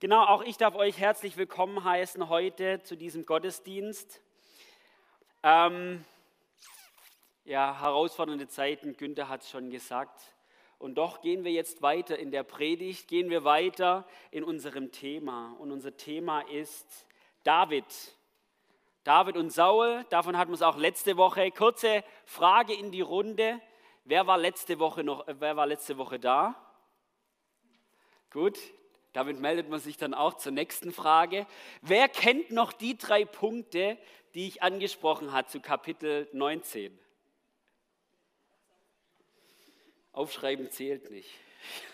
Genau, auch ich darf euch herzlich willkommen heißen heute zu diesem Gottesdienst. Ähm, ja, herausfordernde Zeiten, Günther hat es schon gesagt. Und doch gehen wir jetzt weiter in der Predigt, gehen wir weiter in unserem Thema. Und unser Thema ist David. David und Saul, davon hatten wir es auch letzte Woche. Kurze Frage in die Runde. Wer war letzte Woche noch, äh, wer war letzte Woche da? Gut, damit meldet man sich dann auch zur nächsten Frage. Wer kennt noch die drei Punkte, die ich angesprochen habe zu Kapitel 19? Aufschreiben zählt nicht.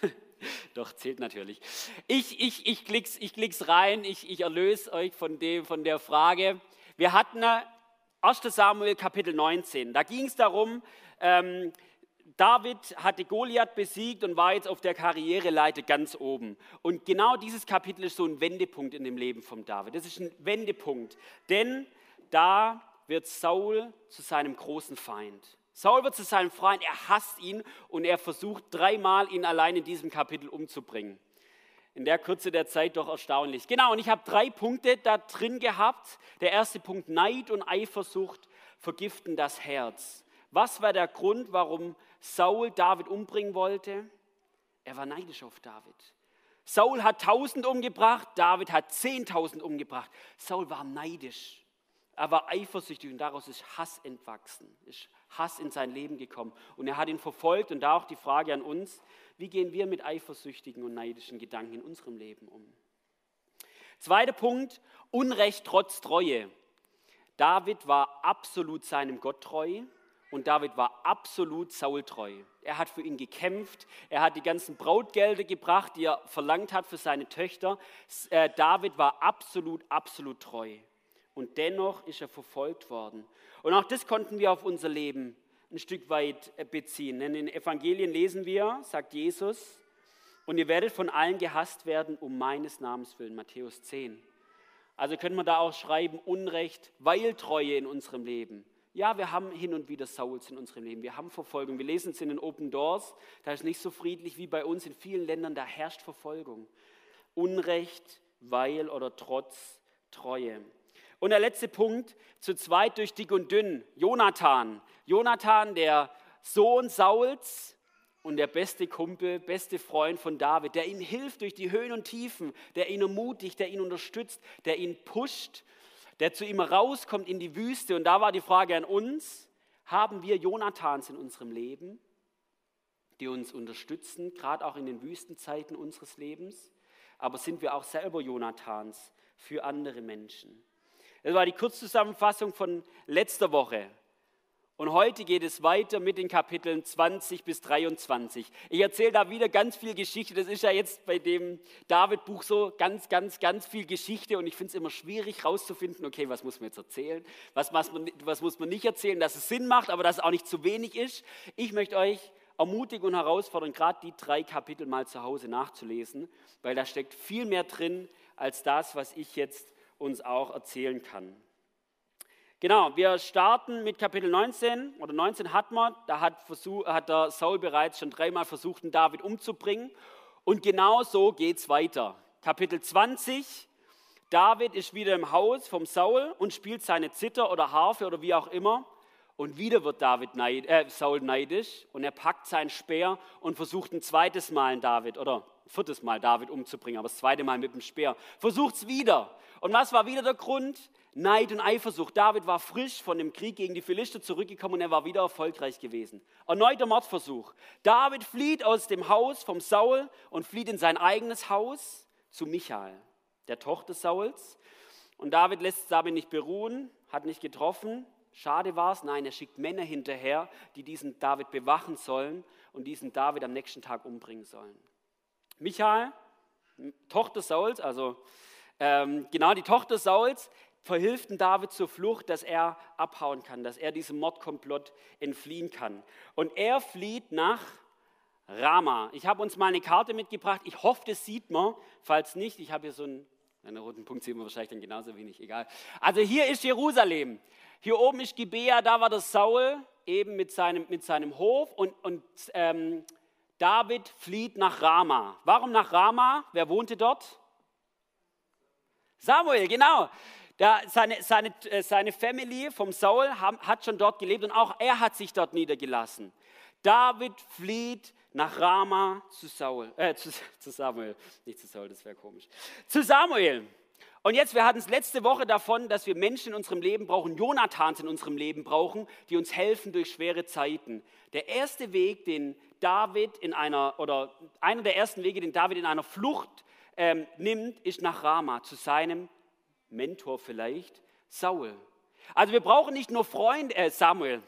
Doch, zählt natürlich. Ich, ich, ich, klick's, ich klick's rein, ich, ich erlöse euch von, dem, von der Frage. Wir hatten 1 Samuel Kapitel 19. Da ging es darum, ähm, David hatte Goliath besiegt und war jetzt auf der Karriereleiter ganz oben. Und genau dieses Kapitel ist so ein Wendepunkt in dem Leben von David. Das ist ein Wendepunkt, denn da wird Saul zu seinem großen Feind. Saul wird zu seinem Feind, er hasst ihn und er versucht dreimal ihn allein in diesem Kapitel umzubringen. In der Kürze der Zeit doch erstaunlich. Genau, und ich habe drei Punkte da drin gehabt. Der erste Punkt, Neid und Eifersucht vergiften das Herz. Was war der Grund, warum Saul David umbringen wollte? Er war neidisch auf David. Saul hat tausend umgebracht, David hat zehntausend umgebracht. Saul war neidisch. Er war eifersüchtig und daraus ist Hass entwachsen, ist Hass in sein Leben gekommen. Und er hat ihn verfolgt und da auch die Frage an uns, wie gehen wir mit eifersüchtigen und neidischen Gedanken in unserem Leben um? Zweiter Punkt, Unrecht trotz Treue. David war absolut seinem Gott treu und David war absolut Saul treu. Er hat für ihn gekämpft. Er hat die ganzen Brautgelder gebracht, die er verlangt hat für seine Töchter. Äh, David war absolut, absolut treu. Und dennoch ist er verfolgt worden. Und auch das konnten wir auf unser Leben ein Stück weit äh, beziehen. Denn in den Evangelien lesen wir, sagt Jesus, und ihr werdet von allen gehasst werden um meines Namens willen, Matthäus 10. Also können wir da auch schreiben, Unrecht, weil Treue in unserem Leben. Ja, wir haben hin und wieder Sauls in unserem Leben. Wir haben Verfolgung. Wir lesen es in den Open Doors. Da ist nicht so friedlich wie bei uns in vielen Ländern. Da herrscht Verfolgung. Unrecht, weil oder trotz Treue. Und der letzte Punkt, zu zweit durch dick und dünn. Jonathan. Jonathan, der Sohn Sauls und der beste Kumpel, beste Freund von David, der ihm hilft durch die Höhen und Tiefen, der ihn ermutigt, der ihn unterstützt, der ihn pusht der zu ihm rauskommt in die Wüste. Und da war die Frage an uns, haben wir Jonathans in unserem Leben, die uns unterstützen, gerade auch in den Wüstenzeiten unseres Lebens? Aber sind wir auch selber Jonathans für andere Menschen? Das war die Kurzzusammenfassung von letzter Woche. Und heute geht es weiter mit den Kapiteln 20 bis 23. Ich erzähle da wieder ganz viel Geschichte. Das ist ja jetzt bei dem David-Buch so ganz, ganz, ganz viel Geschichte. Und ich finde es immer schwierig herauszufinden, okay, was muss man jetzt erzählen? Was, was, man, was muss man nicht erzählen, dass es Sinn macht, aber dass es auch nicht zu wenig ist? Ich möchte euch ermutigen und herausfordern, gerade die drei Kapitel mal zu Hause nachzulesen, weil da steckt viel mehr drin als das, was ich jetzt uns auch erzählen kann. Genau, wir starten mit Kapitel 19 oder 19 hat man, da hat, versuch, hat der Saul bereits schon dreimal versucht, den David umzubringen. Und genau so geht es weiter. Kapitel 20, David ist wieder im Haus vom Saul und spielt seine Zither oder Harfe oder wie auch immer. Und wieder wird David neid, äh, Saul neidisch und er packt seinen Speer und versucht ein zweites Mal David oder viertes Mal David umzubringen, aber das zweite Mal mit dem Speer. Versucht es wieder. Und was war wieder der Grund? Neid und Eifersucht. David war frisch von dem Krieg gegen die Philister zurückgekommen und er war wieder erfolgreich gewesen. Erneuter Mordversuch. David flieht aus dem Haus vom Saul und flieht in sein eigenes Haus zu Michael, der Tochter Sauls. Und David lässt David nicht beruhen, hat nicht getroffen. Schade war es. Nein, er schickt Männer hinterher, die diesen David bewachen sollen und diesen David am nächsten Tag umbringen sollen. Michael, Tochter Sauls, also ähm, genau die Tochter Sauls, verhilften David zur Flucht, dass er abhauen kann, dass er diesem Mordkomplott entfliehen kann. Und er flieht nach Rama. Ich habe uns mal eine Karte mitgebracht. Ich hoffe, das sieht man. Falls nicht, ich habe hier so einen, einen roten Punkt, sehen wir wahrscheinlich dann genauso wenig, egal. Also hier ist Jerusalem. Hier oben ist Gibea, da war der Saul eben mit seinem, mit seinem Hof und, und ähm, David flieht nach Rama. Warum nach Rama? Wer wohnte dort? Samuel, genau. Da, seine, seine, äh, seine Family vom Saul haben, hat schon dort gelebt und auch er hat sich dort niedergelassen. David flieht nach Rama zu, Saul, äh, zu, zu Samuel. Nicht zu Saul, das wäre komisch. Zu Samuel. Und jetzt, wir hatten es letzte Woche davon, dass wir Menschen in unserem Leben brauchen, Jonathans in unserem Leben brauchen, die uns helfen durch schwere Zeiten. Der erste Weg, den David in einer, oder einer der ersten Wege, den David in einer Flucht ähm, nimmt, ist nach Rama, zu seinem Mentor vielleicht, Saul. Also wir brauchen nicht nur Freunde, äh Samuel,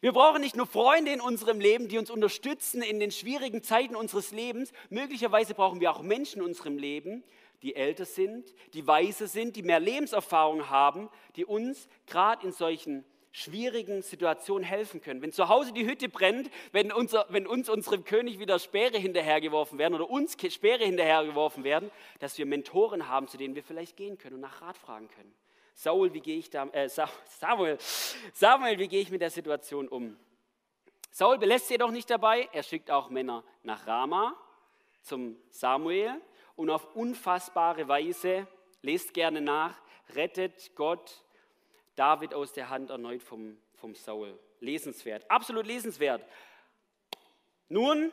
wir brauchen nicht nur Freunde in unserem Leben, die uns unterstützen in den schwierigen Zeiten unseres Lebens. Möglicherweise brauchen wir auch Menschen in unserem Leben, die älter sind, die weise sind, die mehr Lebenserfahrung haben, die uns gerade in solchen schwierigen Situationen helfen können. Wenn zu Hause die Hütte brennt, wenn, unser, wenn uns unserem König wieder Speere hinterhergeworfen werden oder uns Speere hinterhergeworfen werden, dass wir Mentoren haben, zu denen wir vielleicht gehen können und nach Rat fragen können. Saul, wie gehe ich da, äh, Samuel, Samuel, wie gehe ich mit der Situation um? Saul belässt jedoch nicht dabei, er schickt auch Männer nach Rama zum Samuel und auf unfassbare Weise, lest gerne nach, rettet Gott David aus der Hand erneut vom, vom Saul. Lesenswert, absolut lesenswert. Nun,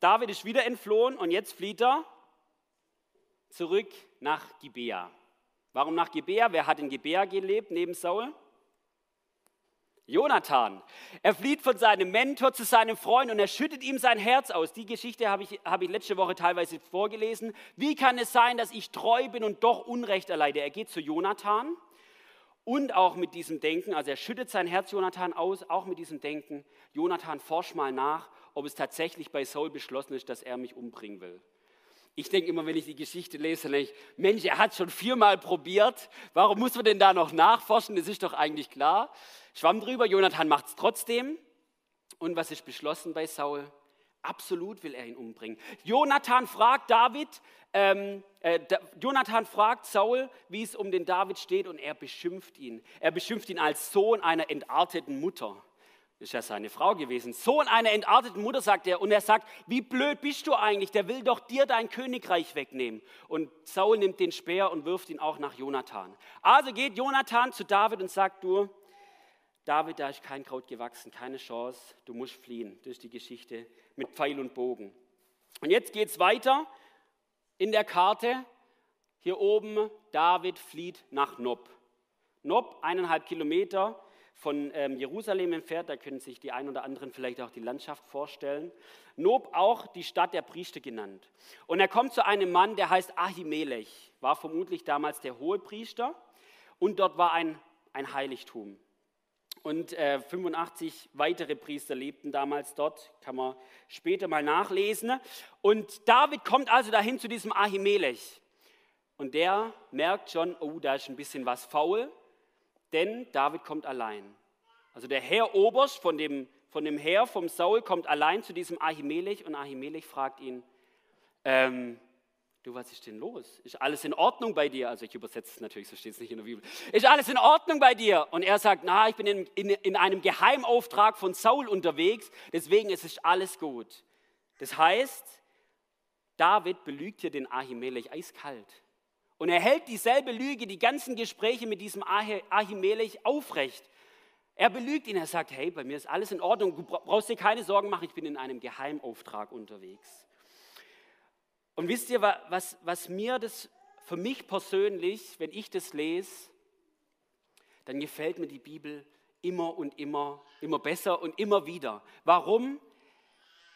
David ist wieder entflohen und jetzt flieht er zurück nach Gibea. Warum nach Gibea? Wer hat in Gibea gelebt neben Saul? Jonathan. Er flieht von seinem Mentor zu seinem Freund und er schüttet ihm sein Herz aus. Die Geschichte habe ich, habe ich letzte Woche teilweise vorgelesen. Wie kann es sein, dass ich treu bin und doch Unrecht erleide? Er geht zu Jonathan und auch mit diesem Denken, also er schüttet sein Herz Jonathan aus, auch mit diesem Denken, Jonathan, forsch mal nach, ob es tatsächlich bei Saul beschlossen ist, dass er mich umbringen will. Ich denke immer, wenn ich die Geschichte lese, denke ich, Mensch, er hat schon viermal probiert, warum muss man denn da noch nachforschen? Das ist doch eigentlich klar. Schwamm drüber, Jonathan macht es trotzdem. Und was ist beschlossen bei Saul? Absolut will er ihn umbringen. Jonathan fragt David, ähm, äh, Jonathan fragt Saul, wie es um den David steht, und er beschimpft ihn. Er beschimpft ihn als Sohn einer entarteten Mutter. Das ist ja seine Frau gewesen. Sohn einer entarteten Mutter, sagt er. Und er sagt, wie blöd bist du eigentlich? Der will doch dir dein Königreich wegnehmen. Und Saul nimmt den Speer und wirft ihn auch nach Jonathan. Also geht Jonathan zu David und sagt, du, David, da ist kein Kraut gewachsen, keine Chance, du musst fliehen. Das ist die Geschichte mit Pfeil und Bogen. Und jetzt geht es weiter in der Karte. Hier oben, David flieht nach Nob. Nob, eineinhalb Kilometer von ähm, Jerusalem entfernt, da können sich die ein oder anderen vielleicht auch die Landschaft vorstellen. Nob auch die Stadt der Priester genannt. Und er kommt zu einem Mann, der heißt Ahimelech, war vermutlich damals der hohe Priester und dort war ein, ein Heiligtum. Und äh, 85 weitere Priester lebten damals dort, kann man später mal nachlesen. Und David kommt also dahin zu diesem Ahimelech. Und der merkt schon, oh, da ist ein bisschen was faul, denn David kommt allein. Also der Herr Oberst von dem, von dem Herr vom Saul kommt allein zu diesem Ahimelech und Ahimelech fragt ihn, ähm, Du, was ist denn los? Ist alles in Ordnung bei dir? Also ich übersetze es natürlich, so steht es nicht in der Bibel. Ist alles in Ordnung bei dir? Und er sagt, na, ich bin in, in, in einem Geheimauftrag von Saul unterwegs, deswegen ist es alles gut. Das heißt, David belügt hier den Ahimelech eiskalt. Und er hält dieselbe Lüge, die ganzen Gespräche mit diesem Ahimelech aufrecht. Er belügt ihn, er sagt, hey, bei mir ist alles in Ordnung, du brauchst dir keine Sorgen machen, ich bin in einem Geheimauftrag unterwegs. Und wisst ihr, was, was mir das für mich persönlich, wenn ich das lese, dann gefällt mir die Bibel immer und immer, immer besser und immer wieder. Warum?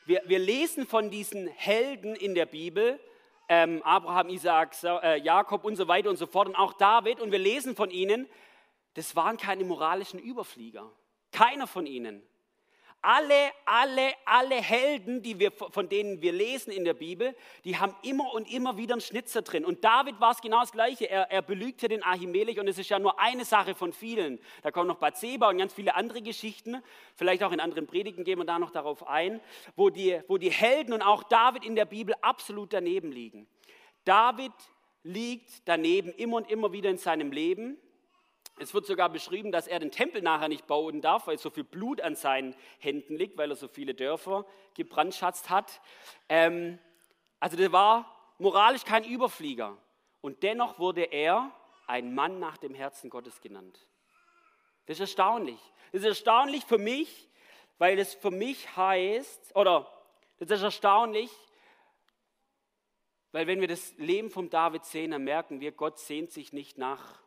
Wir, wir lesen von diesen Helden in der Bibel, ähm, Abraham, Isaac, äh, Jakob und so weiter und so fort und auch David, und wir lesen von ihnen, das waren keine moralischen Überflieger. Keiner von ihnen. Alle, alle, alle Helden, die wir, von denen wir lesen in der Bibel, die haben immer und immer wieder einen Schnitzer drin. Und David war es genau das Gleiche. Er, er belügte den Ahimelech und es ist ja nur eine Sache von vielen. Da kommen noch Bathseba und ganz viele andere Geschichten. Vielleicht auch in anderen Predigten gehen wir da noch darauf ein, wo die, wo die Helden und auch David in der Bibel absolut daneben liegen. David liegt daneben immer und immer wieder in seinem Leben. Es wird sogar beschrieben, dass er den Tempel nachher nicht bauen darf, weil so viel Blut an seinen Händen liegt, weil er so viele Dörfer gebrandschatzt hat. Ähm, also der war moralisch kein Überflieger. Und dennoch wurde er ein Mann nach dem Herzen Gottes genannt. Das ist erstaunlich. Das ist erstaunlich für mich, weil es für mich heißt, oder das ist erstaunlich, weil wenn wir das Leben vom David sehen, dann merken wir, Gott sehnt sich nicht nach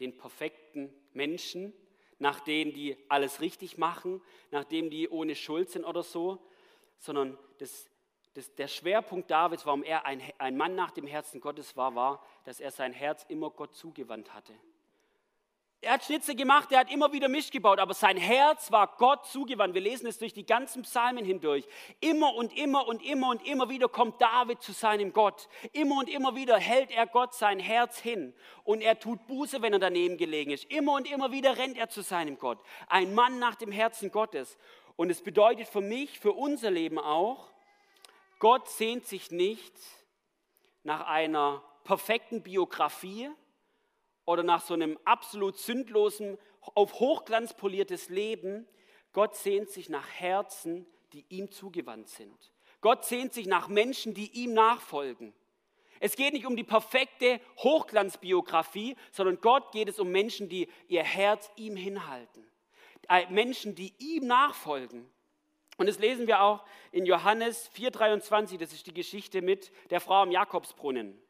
den perfekten Menschen, nach denen, die alles richtig machen, nach denen, die ohne Schuld sind oder so, sondern das, das, der Schwerpunkt Davids, warum er ein, ein Mann nach dem Herzen Gottes war, war, dass er sein Herz immer Gott zugewandt hatte. Er hat Schnitze gemacht, er hat immer wieder Misch gebaut, aber sein Herz war Gott zugewandt. Wir lesen es durch die ganzen Psalmen hindurch. Immer und immer und immer und immer wieder kommt David zu seinem Gott. Immer und immer wieder hält er Gott sein Herz hin und er tut Buße, wenn er daneben gelegen ist. Immer und immer wieder rennt er zu seinem Gott. Ein Mann nach dem Herzen Gottes. Und es bedeutet für mich, für unser Leben auch, Gott sehnt sich nicht nach einer perfekten Biografie, oder nach so einem absolut sündlosen, auf Hochglanz poliertes Leben. Gott sehnt sich nach Herzen, die ihm zugewandt sind. Gott sehnt sich nach Menschen, die ihm nachfolgen. Es geht nicht um die perfekte Hochglanzbiografie, sondern Gott geht es um Menschen, die ihr Herz ihm hinhalten. Äh, Menschen, die ihm nachfolgen. Und das lesen wir auch in Johannes 4,23, das ist die Geschichte mit der Frau am Jakobsbrunnen.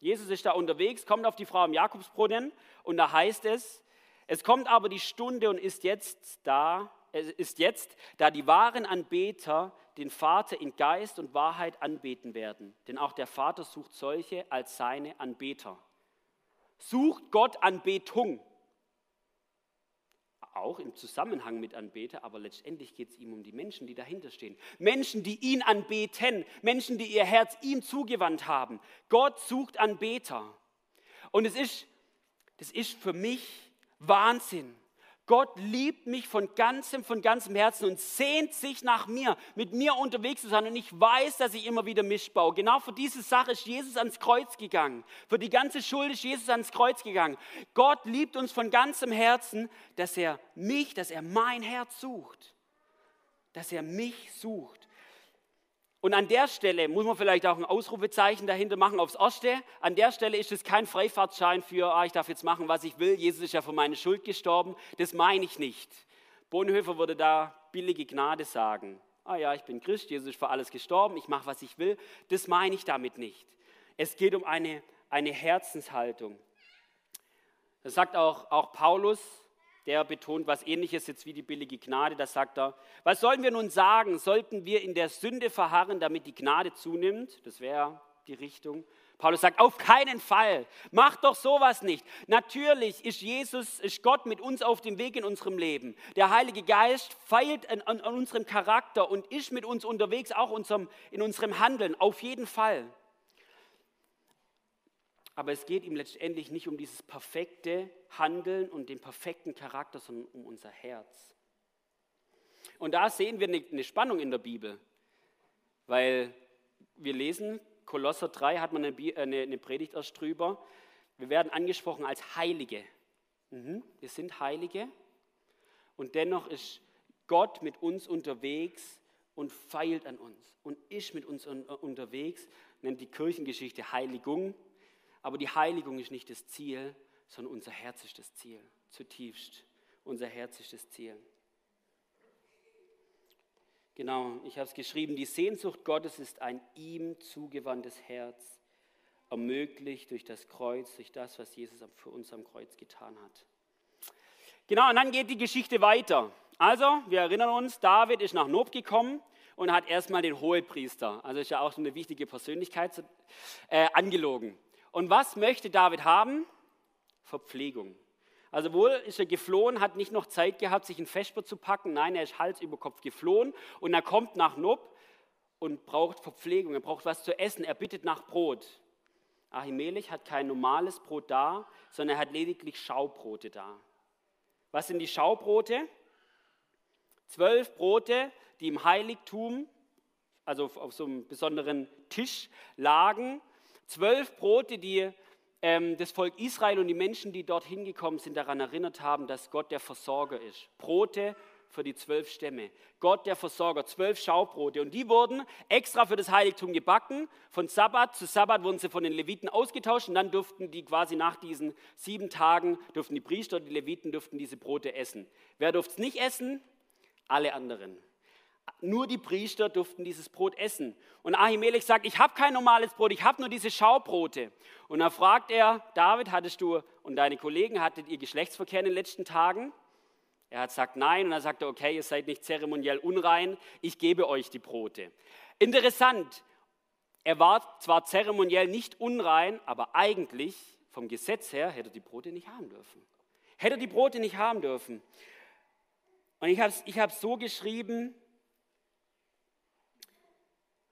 Jesus ist da unterwegs, kommt auf die Frau im Jakobsbrunnen und da heißt es, es kommt aber die Stunde und ist jetzt da, ist jetzt, da die wahren Anbeter den Vater in Geist und Wahrheit anbeten werden. Denn auch der Vater sucht solche als seine Anbeter. Sucht Gott Anbetung auch im Zusammenhang mit Anbeter, aber letztendlich geht es ihm um die Menschen, die dahinter stehen. Menschen, die ihn anbeten, Menschen, die ihr Herz ihm zugewandt haben. Gott sucht Anbeter. Und es ist, das ist für mich Wahnsinn. Gott liebt mich von ganzem, von ganzem Herzen und sehnt sich nach mir, mit mir unterwegs zu sein. Und ich weiß, dass ich immer wieder mischbaue. Genau für diese Sache ist Jesus ans Kreuz gegangen. Für die ganze Schuld ist Jesus ans Kreuz gegangen. Gott liebt uns von ganzem Herzen, dass er mich, dass er mein Herz sucht. Dass er mich sucht. Und an der Stelle muss man vielleicht auch ein Ausrufezeichen dahinter machen aufs Erste. An der Stelle ist es kein Freifahrtschein für, ah, ich darf jetzt machen, was ich will. Jesus ist ja für meine Schuld gestorben. Das meine ich nicht. Bonhoeffer würde da billige Gnade sagen. Ah ja, ich bin Christ, Jesus ist für alles gestorben, ich mache, was ich will. Das meine ich damit nicht. Es geht um eine, eine Herzenshaltung. Das sagt auch, auch Paulus der betont was ähnliches jetzt wie die billige Gnade. Da sagt er, was sollen wir nun sagen? Sollten wir in der Sünde verharren, damit die Gnade zunimmt? Das wäre die Richtung. Paulus sagt, auf keinen Fall, macht doch sowas nicht. Natürlich ist Jesus, ist Gott mit uns auf dem Weg in unserem Leben. Der Heilige Geist feilt an, an, unserem Charakter und ist mit uns unterwegs, auch unserem, in unserem Handeln, auf jeden Fall. Aber es geht ihm letztendlich nicht um dieses perfekte Handeln und den perfekten Charakter, sondern um unser Herz. Und da sehen wir eine Spannung in der Bibel, weil wir lesen, Kolosser 3 hat man eine, Predigt erst drüber, wir werden angesprochen als Heilige. Mhm, wir sind Heilige und dennoch ist Gott mit uns unterwegs und feilt an uns und ist mit uns unterwegs, nennt die Kirchengeschichte Heiligung. Aber die Heiligung ist nicht das Ziel, sondern unser Herz ist das Ziel, zutiefst. Unser Herz ist das Ziel. Genau, ich habe es geschrieben, die Sehnsucht Gottes ist ein ihm zugewandtes Herz, ermöglicht durch das Kreuz, durch das, was Jesus für uns am Kreuz getan hat. Genau, und dann geht die Geschichte weiter. Also, wir erinnern uns, David ist nach Nob gekommen und hat erstmal den Hohepriester, also ist ja auch so eine wichtige Persönlichkeit, äh, angelogen. Und was möchte David haben? Verpflegung. Also wohl ist er geflohen, hat nicht noch Zeit gehabt, sich in Vesper zu packen. Nein, er ist Hals über Kopf geflohen und er kommt nach Nob und braucht Verpflegung. Er braucht was zu essen. Er bittet nach Brot. Ahimelech hat kein normales Brot da, sondern er hat lediglich Schaubrote da. Was sind die Schaubrote? Zwölf Brote, die im Heiligtum, also auf so einem besonderen Tisch lagen Zwölf Brote, die ähm, das Volk Israel und die Menschen, die dort hingekommen sind, daran erinnert haben, dass Gott der Versorger ist. Brote für die zwölf Stämme. Gott der Versorger, zwölf Schaubrote. Und die wurden extra für das Heiligtum gebacken. Von Sabbat zu Sabbat wurden sie von den Leviten ausgetauscht und dann durften die quasi nach diesen sieben Tagen, durften die Priester, die Leviten durften diese Brote essen. Wer durfte es nicht essen? Alle anderen. Nur die Priester durften dieses Brot essen. Und Ahimelech sagt, ich habe kein normales Brot, ich habe nur diese Schaubrote. Und dann fragt er, David, hattest du und deine Kollegen, hattet ihr Geschlechtsverkehr in den letzten Tagen? Er hat gesagt nein und dann sagt er, okay, ihr seid nicht zeremoniell unrein, ich gebe euch die Brote. Interessant, er war zwar zeremoniell nicht unrein, aber eigentlich vom Gesetz her hätte er die Brote nicht haben dürfen. Hätte er die Brote nicht haben dürfen. Und ich habe es ich so geschrieben,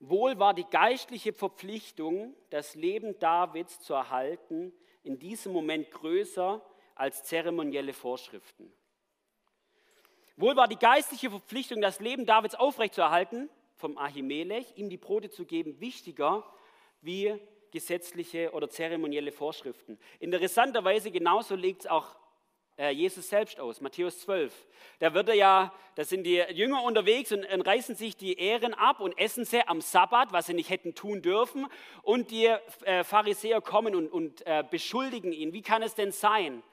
wohl war die geistliche Verpflichtung, das Leben Davids zu erhalten, in diesem Moment größer als zeremonielle Vorschriften. Wohl war die geistliche Verpflichtung, das Leben Davids aufrechtzuerhalten, vom Ahimelech, ihm die Brote zu geben, wichtiger wie gesetzliche oder zeremonielle Vorschriften. Interessanterweise genauso legt es auch Jesus selbst aus, Matthäus 12. Da wird er ja, da sind die Jünger unterwegs und, und reißen sich die Ehren ab und essen sie am Sabbat, was sie nicht hätten tun dürfen. Und die äh, Pharisäer kommen und, und äh, beschuldigen ihn. Wie kann es denn sein,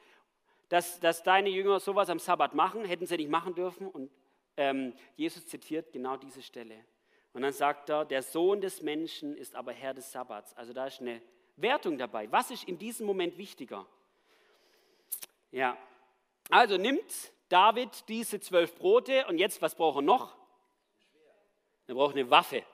dass, dass deine Jünger sowas am Sabbat machen? Hätten sie nicht machen dürfen? Und ähm, Jesus zitiert genau diese Stelle. Und dann sagt er, der Sohn des Menschen ist aber Herr des Sabbats. Also da ist eine Wertung dabei. Was ist in diesem Moment wichtiger? Ja, also nimmt David diese zwölf Brote und jetzt, was braucht er noch? Er braucht eine Waffe.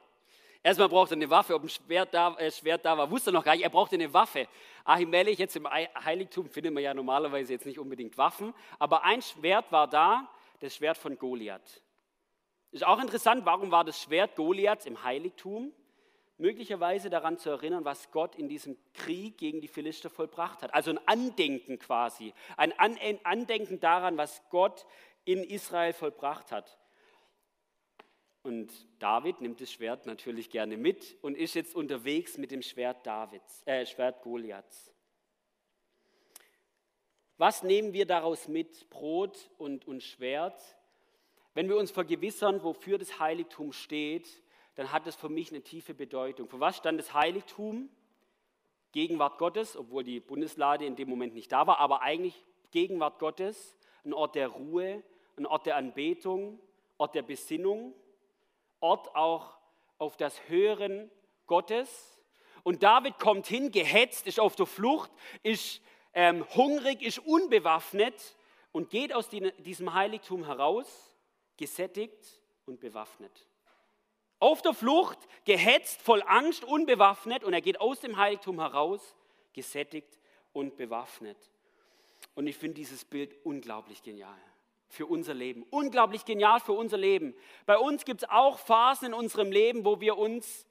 Erstmal braucht er eine Waffe. Ob ein Schwert da, äh, Schwert da war, wusste er noch gar nicht. Er brauchte eine Waffe. Ahimelech, jetzt im Heiligtum findet man ja normalerweise jetzt nicht unbedingt Waffen, aber ein Schwert war da, das Schwert von Goliath. Ist auch interessant, warum war das Schwert Goliaths im Heiligtum? Möglicherweise daran zu erinnern, was Gott in diesem Krieg gegen die Philister vollbracht hat. Also ein Andenken quasi, ein Andenken daran, was Gott in Israel vollbracht hat. Und David nimmt das Schwert natürlich gerne mit und ist jetzt unterwegs mit dem Schwert Davids, äh, Schwert Goliaths. Was nehmen wir daraus mit, Brot und, und Schwert? Wenn wir uns vergewissern, wofür das Heiligtum steht, dann hat es für mich eine tiefe Bedeutung. Für was stand das Heiligtum? Gegenwart Gottes, obwohl die Bundeslade in dem Moment nicht da war, aber eigentlich Gegenwart Gottes, ein Ort der Ruhe, ein Ort der Anbetung, Ort der Besinnung, Ort auch auf das Hören Gottes. Und David kommt hin, gehetzt, ist auf der Flucht, ist ähm, hungrig, ist unbewaffnet und geht aus diesem Heiligtum heraus, gesättigt und bewaffnet. Auf der Flucht, gehetzt, voll Angst, unbewaffnet und er geht aus dem Heiligtum heraus, gesättigt und bewaffnet. Und ich finde dieses Bild unglaublich genial für unser Leben. Unglaublich genial für unser Leben. Bei uns gibt es auch Phasen in unserem Leben, wo wir uns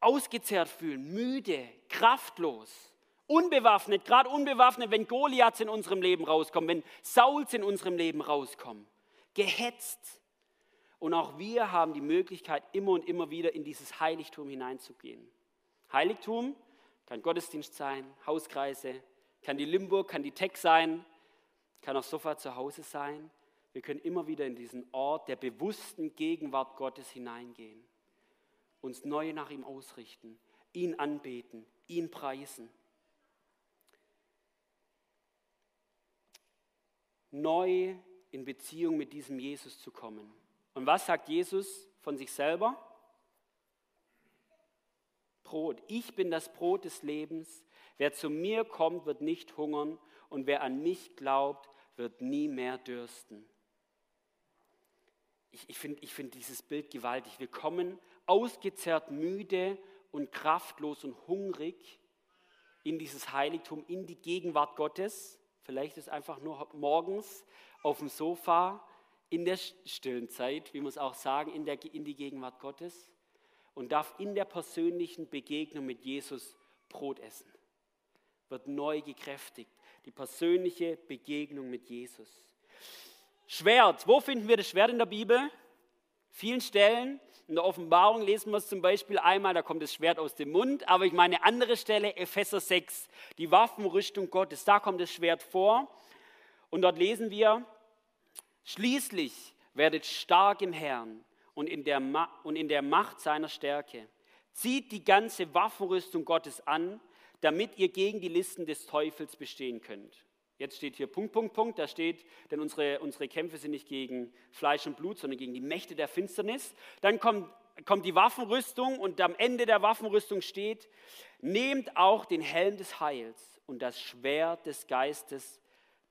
ausgezehrt fühlen, müde, kraftlos, unbewaffnet, gerade unbewaffnet, wenn Goliaths in unserem Leben rauskommen, wenn Sauls in unserem Leben rauskommen, gehetzt, und auch wir haben die Möglichkeit, immer und immer wieder in dieses Heiligtum hineinzugehen. Heiligtum kann Gottesdienst sein, Hauskreise, kann die Limburg, kann die Tech sein, kann auch Sofa zu Hause sein. Wir können immer wieder in diesen Ort der bewussten Gegenwart Gottes hineingehen, uns neu nach ihm ausrichten, ihn anbeten, ihn preisen. Neu in Beziehung mit diesem Jesus zu kommen. Und was sagt Jesus von sich selber? Brot. Ich bin das Brot des Lebens. Wer zu mir kommt, wird nicht hungern und wer an mich glaubt, wird nie mehr dürsten. Ich, ich finde ich find dieses Bild gewaltig. Wir kommen ausgezerrt, müde und kraftlos und hungrig in dieses Heiligtum, in die Gegenwart Gottes. Vielleicht ist einfach nur morgens auf dem Sofa in der stillen Zeit, wie wir es auch sagen, in, der, in die Gegenwart Gottes und darf in der persönlichen Begegnung mit Jesus Brot essen. Wird neu gekräftigt. Die persönliche Begegnung mit Jesus. Schwert. Wo finden wir das Schwert in der Bibel? Vielen Stellen. In der Offenbarung lesen wir es zum Beispiel einmal, da kommt das Schwert aus dem Mund, aber ich meine andere Stelle, Epheser 6, die Waffenrüstung Gottes, da kommt das Schwert vor. Und dort lesen wir, Schließlich werdet stark im Herrn und in der, Ma und in der Macht seiner Stärke. Zieht die ganze Waffenrüstung Gottes an, damit ihr gegen die Listen des Teufels bestehen könnt. Jetzt steht hier Punkt, Punkt, Punkt. Da steht, denn unsere, unsere Kämpfe sind nicht gegen Fleisch und Blut, sondern gegen die Mächte der Finsternis. Dann kommt, kommt die Waffenrüstung und am Ende der Waffenrüstung steht, nehmt auch den Helm des Heils und das Schwert des Geistes,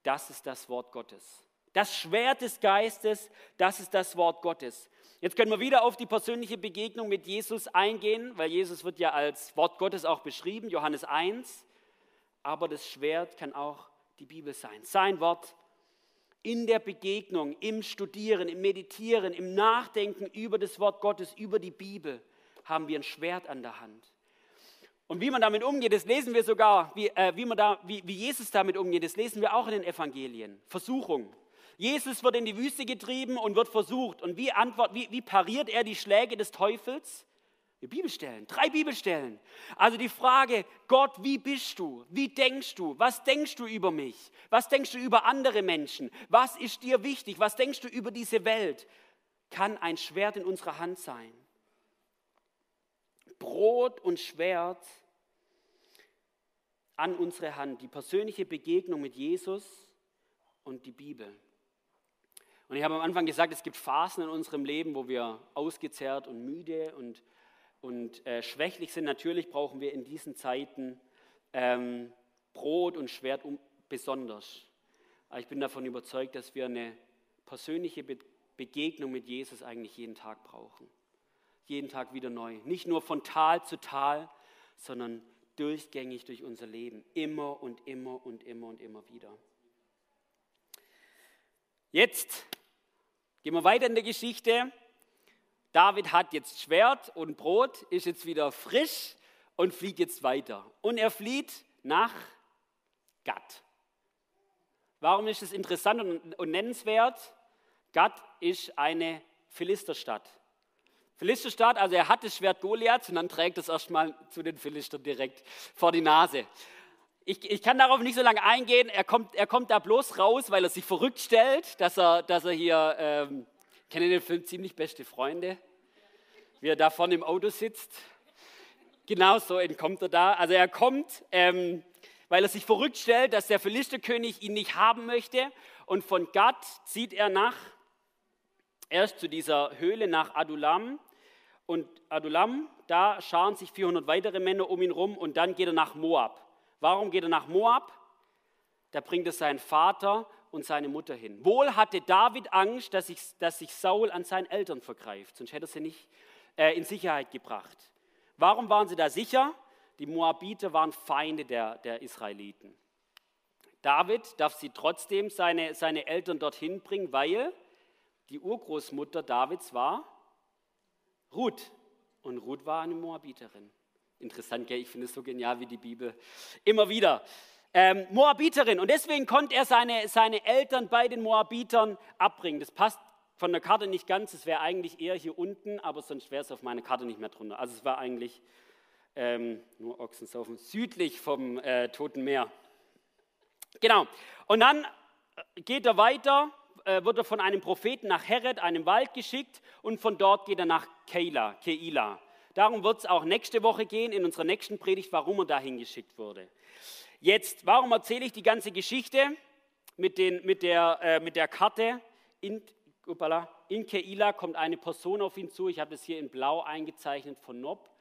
das ist das Wort Gottes. Das Schwert des Geistes, das ist das Wort Gottes. Jetzt können wir wieder auf die persönliche Begegnung mit Jesus eingehen, weil Jesus wird ja als Wort Gottes auch beschrieben, Johannes 1. Aber das Schwert kann auch die Bibel sein. Sein Wort in der Begegnung, im Studieren, im Meditieren, im Nachdenken über das Wort Gottes, über die Bibel, haben wir ein Schwert an der Hand. Und wie man damit umgeht, das lesen wir sogar, wie, äh, wie, man da, wie, wie Jesus damit umgeht, das lesen wir auch in den Evangelien. Versuchung. Jesus wird in die Wüste getrieben und wird versucht. Und wie, antwort, wie, wie pariert er die Schläge des Teufels? Mit Bibelstellen, drei Bibelstellen. Also die Frage, Gott, wie bist du? Wie denkst du? Was denkst du über mich? Was denkst du über andere Menschen? Was ist dir wichtig? Was denkst du über diese Welt? Kann ein Schwert in unserer Hand sein. Brot und Schwert an unsere Hand. Die persönliche Begegnung mit Jesus und die Bibel. Und ich habe am Anfang gesagt, es gibt Phasen in unserem Leben, wo wir ausgezehrt und müde und, und äh, schwächlich sind. Natürlich brauchen wir in diesen Zeiten ähm, Brot und Schwert um, besonders. Aber ich bin davon überzeugt, dass wir eine persönliche Be Begegnung mit Jesus eigentlich jeden Tag brauchen. Jeden Tag wieder neu. Nicht nur von Tal zu Tal, sondern durchgängig durch unser Leben. Immer und immer und immer und immer wieder. Jetzt gehen wir weiter in der Geschichte. David hat jetzt Schwert und Brot, ist jetzt wieder frisch und flieht jetzt weiter. Und er flieht nach Gad. Warum ist es interessant und, nennenswert? Gad ist eine Philisterstadt. Philisterstadt, also er hat das Schwert Goliaths und dann trägt es erstmal zu den Philistern direkt vor die Nase ich, ich, kann darauf nicht so lange eingehen. Er kommt, er kommt da bloß raus, weil er sich verrückt stellt, dass er, dass er hier, ähm, kenne den Film ziemlich beste Freunde, wie er da vorne im Auto sitzt. Genau so entkommt er da. Also er kommt, ähm, weil er sich verrückt stellt, dass der Philisterkönig ihn nicht haben möchte. Und von Gad zieht er nach, erst zu dieser Höhle nach Adulam. Und Adulam, da scharen sich 400 weitere Männer um ihn rum und dann geht er nach Moab. Warum geht er nach Moab? Da bringt er seinen Vater und seine Mutter hin. Wohl hatte David Angst, dass sich, dass sich Saul an seinen Eltern vergreift, sonst hätte er sie nicht äh, in Sicherheit gebracht. Warum waren sie da sicher? Die Moabiter waren Feinde der, der Israeliten. David darf sie trotzdem seine, seine Eltern dorthin bringen, weil die Urgroßmutter Davids war Ruth. Und Ruth war eine Moabiterin. Interessant, gell? ich finde es so genial wie die Bibel. Immer wieder. Ähm, Moabiterin. Und deswegen konnte er seine, seine Eltern bei den Moabitern abbringen. Das passt von der Karte nicht ganz. Es wäre eigentlich eher hier unten, aber sonst wäre es auf meiner Karte nicht mehr drunter. Also es war eigentlich ähm, nur Ochsensaufen südlich vom äh, Toten Meer. Genau. Und dann äh, geht er weiter, äh, wird er von einem Propheten nach Heret, einem Wald geschickt, und von dort geht er nach Keila, Keila. Darum wird es auch nächste Woche gehen, in unserer nächsten Predigt, warum er dahin geschickt wurde. Jetzt, warum erzähle ich die ganze Geschichte mit, den, mit, der, äh, mit der Karte? In, upala, in Keila kommt eine Person auf ihn zu, ich habe das hier in blau eingezeichnet von Nob,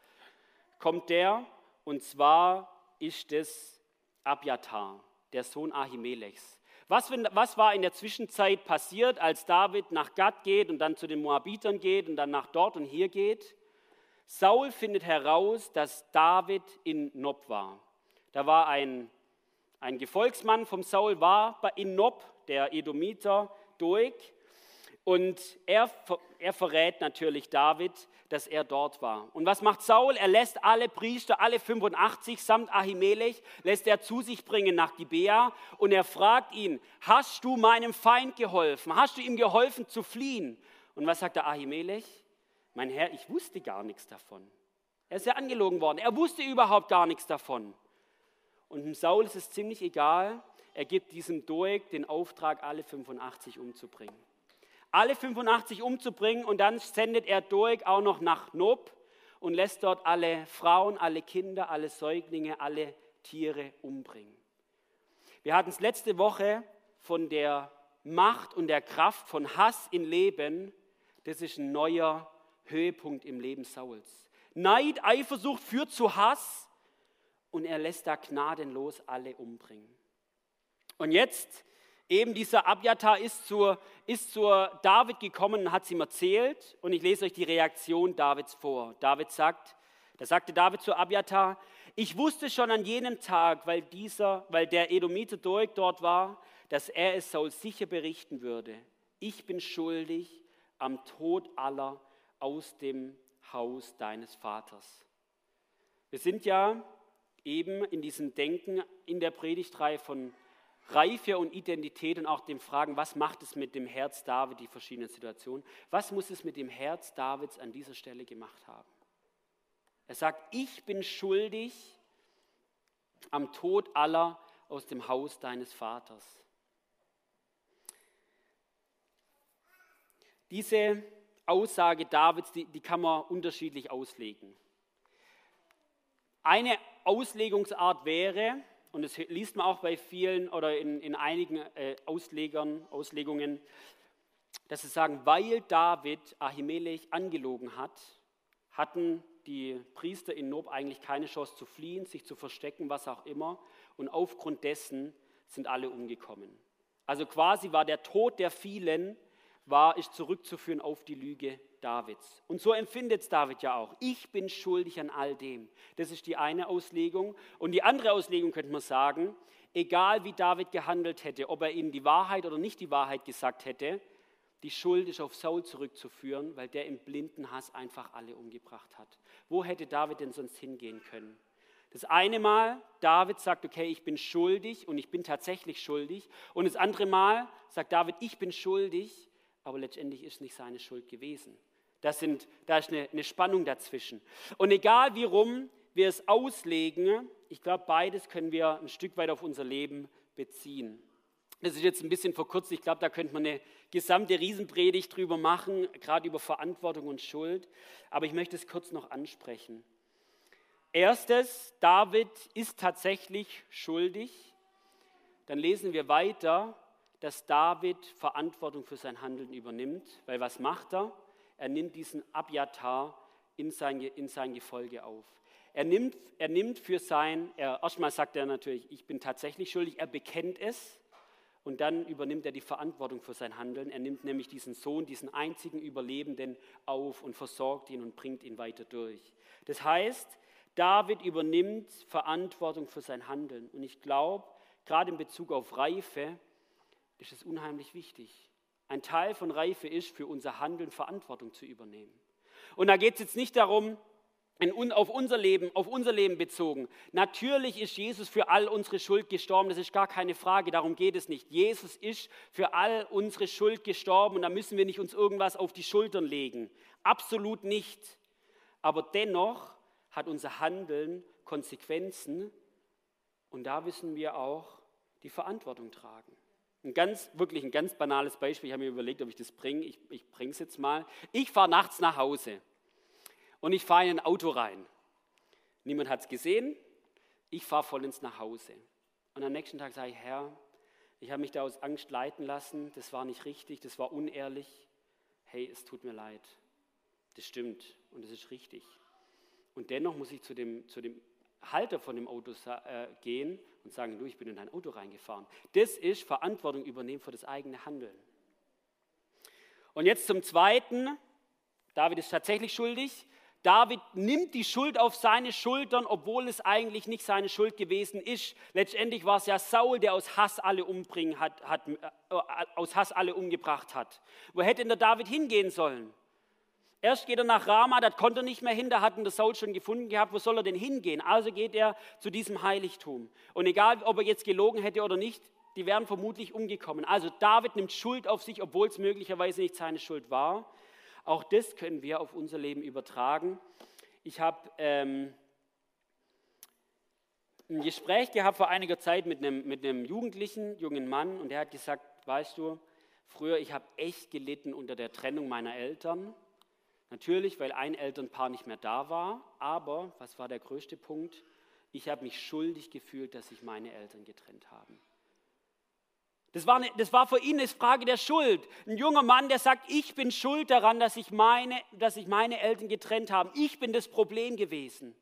kommt der, und zwar ist es Abjatar, der Sohn Ahimelechs. Was, was, war in der Zwischenzeit passiert, als David nach Gad geht und dann zu den Moabitern geht und dann nach dort und hier geht? Saul findet heraus, dass David in Nob war. Da war ein, ein Gefolgsmann vom Saul, war in Nob, der Edomiter, Doeg. Und er, er verrät natürlich David, dass er dort war. Und was macht Saul? Er lässt alle Priester, alle 85 samt Ahimelech, lässt er zu sich bringen nach Gibea und er fragt ihn, hast du meinem Feind geholfen? Hast du ihm geholfen zu fliehen? Und was sagt der Ahimelech? Mein Herr, ich wusste gar nichts davon. Er ist ja angelogen worden. Er wusste überhaupt gar nichts davon. Und dem Saul ist es ziemlich egal. Er gibt diesem Doeg den Auftrag, alle 85 umzubringen. alle 85 umzubringen und dann sendet er durch auch noch nach Nob und lässt dort alle Frauen, alle Kinder, alle Säuglinge, alle Tiere umbringen. Wir hatten es letzte Woche von der Macht und der Kraft von Hass in Leben. Das ist ein neuer Höhepunkt im Leben Sauls. Neid, Eifersucht führt zu Hass und er lässt da gnadenlos alle umbringen. Und jetzt, eben dieser Abjatar ist zur, ist zur David gekommen und hat es ihm erzählt. Und ich lese euch die Reaktion Davids vor. David sagt, da sagte David zu Abjatar, ich wusste schon an jenem Tag, weil, dieser, weil der Edomiter Doeg dort war, dass er es Saul sicher berichten würde. Ich bin schuldig am Tod aller aus dem Haus deines Vaters. Wir sind ja eben in diesem Denken in der Predigtreihe von Reife und Identität und auch dem Fragen, was macht es mit dem Herz David, die verschiedenen Situationen, was muss es mit dem Herz Davids an dieser Stelle gemacht haben? Er sagt, ich bin schuldig am Tod aller aus dem Haus deines Vaters. Diese Aussage Davids, die, die kann man unterschiedlich auslegen. Eine Auslegungsart wäre, und das liest man auch bei vielen oder in, in einigen äh, Auslegern, Auslegungen, dass sie sagen, weil David Ahimelech angelogen hat, hatten die Priester in Nob eigentlich keine Chance zu fliehen, sich zu verstecken, was auch immer. Und aufgrund dessen sind alle umgekommen. Also quasi war der Tod der vielen, war ist zurückzuführen auf die Lüge Davids. Und so empfindet es David ja auch. Ich bin schuldig an all dem. Das ist die eine Auslegung. Und die andere Auslegung könnte man sagen, egal wie David gehandelt hätte, ob er ihnen die Wahrheit oder nicht die Wahrheit gesagt hätte, die Schuld ist auf Saul zurückzuführen, weil der im blinden Hass einfach alle umgebracht hat. Wo hätte David denn sonst hingehen können? Das eine Mal, David sagt, okay, ich bin schuldig und ich bin tatsächlich schuldig. Und das andere Mal sagt David, ich bin schuldig, aber letztendlich ist nicht seine Schuld gewesen. Das sind, da ist eine, eine Spannung dazwischen. Und egal wie rum wir es auslegen, ich glaube, beides können wir ein Stück weit auf unser Leben beziehen. Das ist jetzt ein bisschen verkürzt. Ich glaube, da könnte man eine gesamte Riesenpredigt drüber machen, gerade über Verantwortung und Schuld. Aber ich möchte es kurz noch ansprechen. Erstes, David ist tatsächlich schuldig. Dann lesen wir weiter, dass David Verantwortung für sein Handeln übernimmt. Weil was macht er? Er nimmt diesen Abjatar in sein, in sein Gefolge auf. Er nimmt, er nimmt für sein, er, erstmal sagt er natürlich, ich bin tatsächlich schuldig, er bekennt es und dann übernimmt er die Verantwortung für sein Handeln. Er nimmt nämlich diesen Sohn, diesen einzigen Überlebenden auf und versorgt ihn und bringt ihn weiter durch. Das heißt, David übernimmt Verantwortung für sein Handeln. Und ich glaube, gerade in Bezug auf Reife ist es unheimlich wichtig. Ein Teil von Reife ist, für unser Handeln Verantwortung zu übernehmen. Und da geht es jetzt nicht darum, in, auf unser Leben, auf unser Leben bezogen. Natürlich ist Jesus für all unsere Schuld gestorben, das ist gar keine Frage, darum geht es nicht. Jesus ist für all unsere Schuld gestorben und da müssen wir nicht uns irgendwas auf die Schultern legen. Absolut nicht. Aber dennoch hat unser Handeln Konsequenzen und da müssen wir auch die Verantwortung tragen. Ein ganz, wirklich ein ganz banales Beispiel. Ich habe mir überlegt, ob ich das bringe. Ich, ich bringe es jetzt mal. Ich fahre nachts nach Hause und ich fahre in ein Auto rein. Niemand hat es gesehen. Ich fahre vollends nach Hause. Und am nächsten Tag sage ich, Herr, ich habe mich da aus Angst leiten lassen. Das war nicht richtig, das war unehrlich. Hey, es tut mir leid. Das stimmt und das ist richtig. Und dennoch muss ich zu dem, zu dem Halter von dem Auto äh, gehen und sagen, du, ich bin in dein Auto reingefahren. Das ist Verantwortung übernehmen für das eigene Handeln. Und jetzt zum Zweiten. David ist tatsächlich schuldig. David nimmt die Schuld auf seine Schultern, obwohl es eigentlich nicht seine Schuld gewesen ist. Letztendlich war es ja Saul, der aus Hass alle umbringen hat, hat äh, aus Hass alle umgebracht hat. Wo hätte denn der David hingehen sollen? Erst geht er nach Rama, das konnte er nicht mehr hin, da hatten der Saul schon gefunden gehabt, wo soll er denn hingehen? Also geht er zu diesem Heiligtum. Und egal, ob er jetzt gelogen hätte oder nicht, die wären vermutlich umgekommen. Also David nimmt Schuld auf sich, obwohl es möglicherweise nicht seine Schuld war. Auch das können wir auf unser Leben übertragen. Ich habe ähm, ein Gespräch gehabt vor einiger Zeit mit einem, mit einem Jugendlichen, jungen Mann, und der hat gesagt, weißt du, Früher, ich habe echt gelitten unter der Trennung meiner Eltern. Natürlich, weil ein Elternpaar nicht mehr da war. Aber, was war der größte Punkt? Ich habe mich schuldig gefühlt, dass sich meine Eltern getrennt haben. Das war, eine, das war für ihn eine Frage der Schuld. Ein junger Mann, der sagt, ich bin schuld daran, dass sich meine, meine Eltern getrennt haben. Ich bin das Problem gewesen.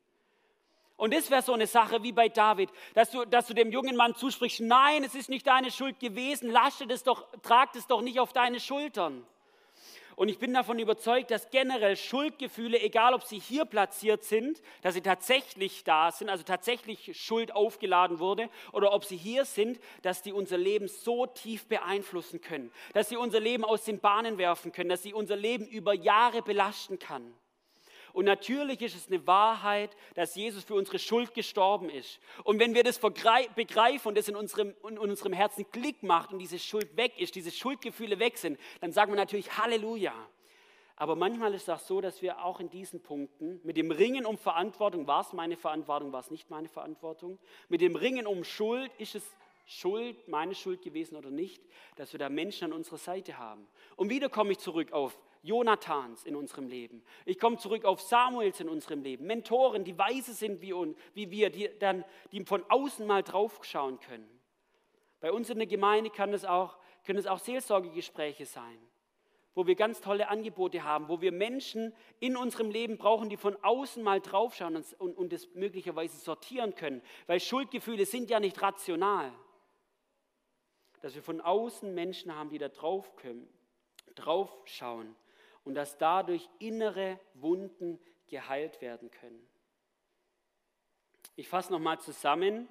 Und das wäre so eine Sache wie bei David, dass du, dass du dem jungen Mann zusprichst, nein, es ist nicht deine Schuld gewesen, lasche das doch, trag das doch nicht auf deine Schultern. Und ich bin davon überzeugt, dass generell Schuldgefühle, egal ob sie hier platziert sind, dass sie tatsächlich da sind, also tatsächlich Schuld aufgeladen wurde, oder ob sie hier sind, dass die unser Leben so tief beeinflussen können, dass sie unser Leben aus den Bahnen werfen können, dass sie unser Leben über Jahre belasten kann. Und natürlich ist es eine Wahrheit, dass Jesus für unsere Schuld gestorben ist. Und wenn wir das begreifen und das in unserem, in unserem Herzen Klick macht und diese Schuld weg ist, diese Schuldgefühle weg sind, dann sagen wir natürlich Halleluja. Aber manchmal ist es auch so, dass wir auch in diesen Punkten mit dem Ringen um Verantwortung, war es meine Verantwortung, war es nicht meine Verantwortung, mit dem Ringen um Schuld, ist es Schuld, meine Schuld gewesen oder nicht, dass wir da Menschen an unserer Seite haben. Und wieder komme ich zurück auf Jonathans in unserem Leben. Ich komme zurück auf Samuels in unserem Leben. Mentoren, die weise sind wie, wie wir, die dann die von außen mal drauf schauen können. Bei uns in der Gemeinde kann es auch, können es auch Seelsorgegespräche sein, wo wir ganz tolle Angebote haben, wo wir Menschen in unserem Leben brauchen, die von außen mal draufschauen und, und, das möglicherweise sortieren können. Weil Schuldgefühle sind ja nicht rational. Dass wir von außen Menschen haben, die da drauf können, drauf schauen und dass dadurch innere Wunden geheilt werden können. Ich fasse nochmal zusammen.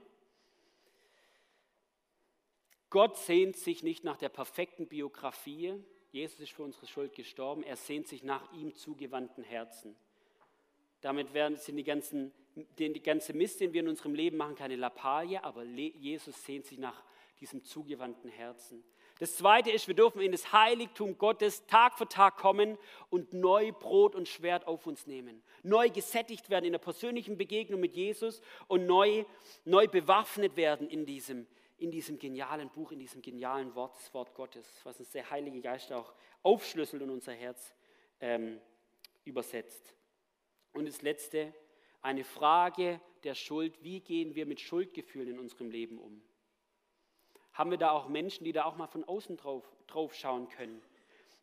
Gott sehnt sich nicht nach der perfekten Biografie. Jesus ist für unsere Schuld gestorben. Er sehnt sich nach ihm zugewandten Herzen. Damit werden, sind die, ganzen, die ganze Mist, den wir in unserem Leben machen, keine Lappalie, aber Jesus sehnt sich nach diesem zugewandten Herzen. Das Zweite ist, wir dürfen in das Heiligtum Gottes Tag für Tag kommen und neu Brot und Schwert auf uns nehmen. Neu gesättigt werden in der persönlichen Begegnung mit Jesus und neu, neu bewaffnet werden in diesem, in diesem genialen Buch, in diesem genialen Wort, das Wort Gottes, was uns der Heilige Geist auch aufschlüsselt und unser Herz ähm, übersetzt. Und das Letzte, eine Frage der Schuld. Wie gehen wir mit Schuldgefühlen in unserem Leben um? Haben wir da auch Menschen, die da auch mal von außen drauf, drauf schauen können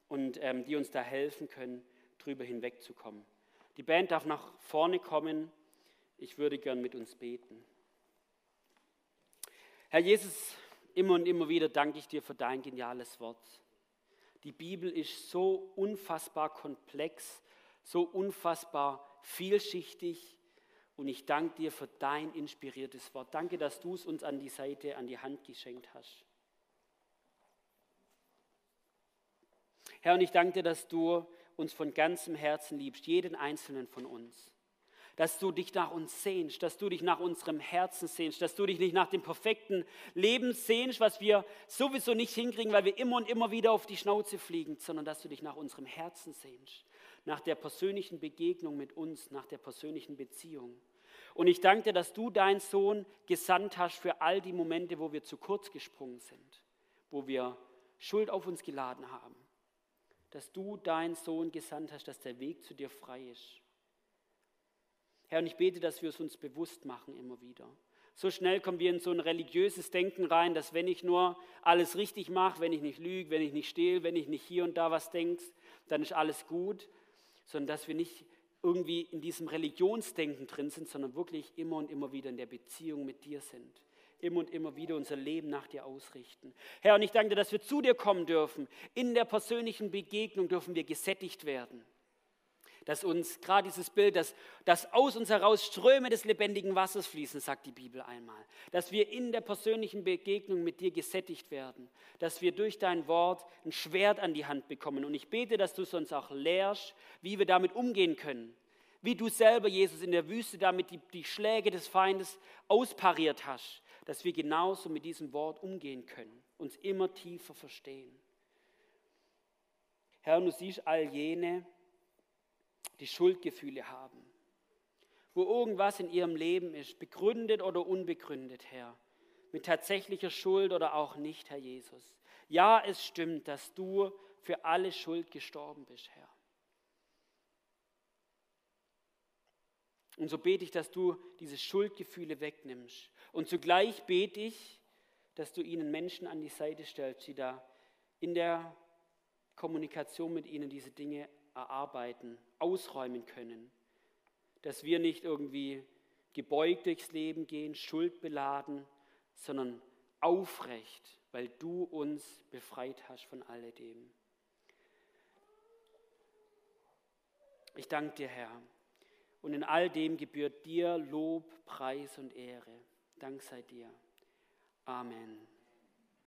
und ähm, die uns da helfen können, drüber hinwegzukommen. Die Band darf nach vorne kommen. Ich würde gern mit uns beten. Herr Jesus, immer und immer wieder danke ich dir für dein geniales Wort. Die Bibel ist so unfassbar komplex, so unfassbar vielschichtig und ich danke dir für dein inspiriertes Wort. Danke, dass du es uns an die Seite, an die Hand geschenkt hast. Herr, und ich danke dir, dass du uns von ganzem Herzen liebst, jeden einzelnen von uns. Dass du dich nach uns sehnst, dass du dich nach unserem Herzen sehnst, dass du dich nicht nach dem perfekten Leben sehnst, was wir sowieso nicht hinkriegen, weil wir immer und immer wieder auf die Schnauze fliegen, sondern dass du dich nach unserem Herzen sehnst, nach der persönlichen Begegnung mit uns, nach der persönlichen Beziehung. Und ich danke dir, dass du deinen Sohn gesandt hast für all die Momente, wo wir zu kurz gesprungen sind, wo wir Schuld auf uns geladen haben. Dass du deinen Sohn gesandt hast, dass der Weg zu dir frei ist. Herr, und ich bete, dass wir es uns bewusst machen immer wieder. So schnell kommen wir in so ein religiöses Denken rein, dass wenn ich nur alles richtig mache, wenn ich nicht lüge, wenn ich nicht stehle, wenn ich nicht hier und da was denke, dann ist alles gut, sondern dass wir nicht irgendwie in diesem Religionsdenken drin sind, sondern wirklich immer und immer wieder in der Beziehung mit dir sind. Immer und immer wieder unser Leben nach dir ausrichten. Herr, und ich danke dir, dass wir zu dir kommen dürfen. In der persönlichen Begegnung dürfen wir gesättigt werden dass uns gerade dieses Bild, dass, dass aus uns heraus Ströme des lebendigen Wassers fließen, sagt die Bibel einmal. Dass wir in der persönlichen Begegnung mit dir gesättigt werden. Dass wir durch dein Wort ein Schwert an die Hand bekommen. Und ich bete, dass du es uns auch lehrst, wie wir damit umgehen können. Wie du selber, Jesus, in der Wüste damit die, die Schläge des Feindes auspariert hast. Dass wir genauso mit diesem Wort umgehen können. Uns immer tiefer verstehen. Herr, du siehst all jene, die Schuldgefühle haben, wo irgendwas in ihrem Leben ist, begründet oder unbegründet, Herr, mit tatsächlicher Schuld oder auch nicht, Herr Jesus. Ja, es stimmt, dass du für alle Schuld gestorben bist, Herr. Und so bete ich, dass du diese Schuldgefühle wegnimmst. Und zugleich bete ich, dass du ihnen Menschen an die Seite stellst, die da in der Kommunikation mit ihnen diese Dinge erarbeiten, ausräumen können. Dass wir nicht irgendwie gebeugt durchs Leben gehen, schuldbeladen, sondern aufrecht, weil du uns befreit hast von alledem. Ich danke dir, Herr. Und in all dem gebührt dir Lob, Preis und Ehre. Dank sei dir. Amen.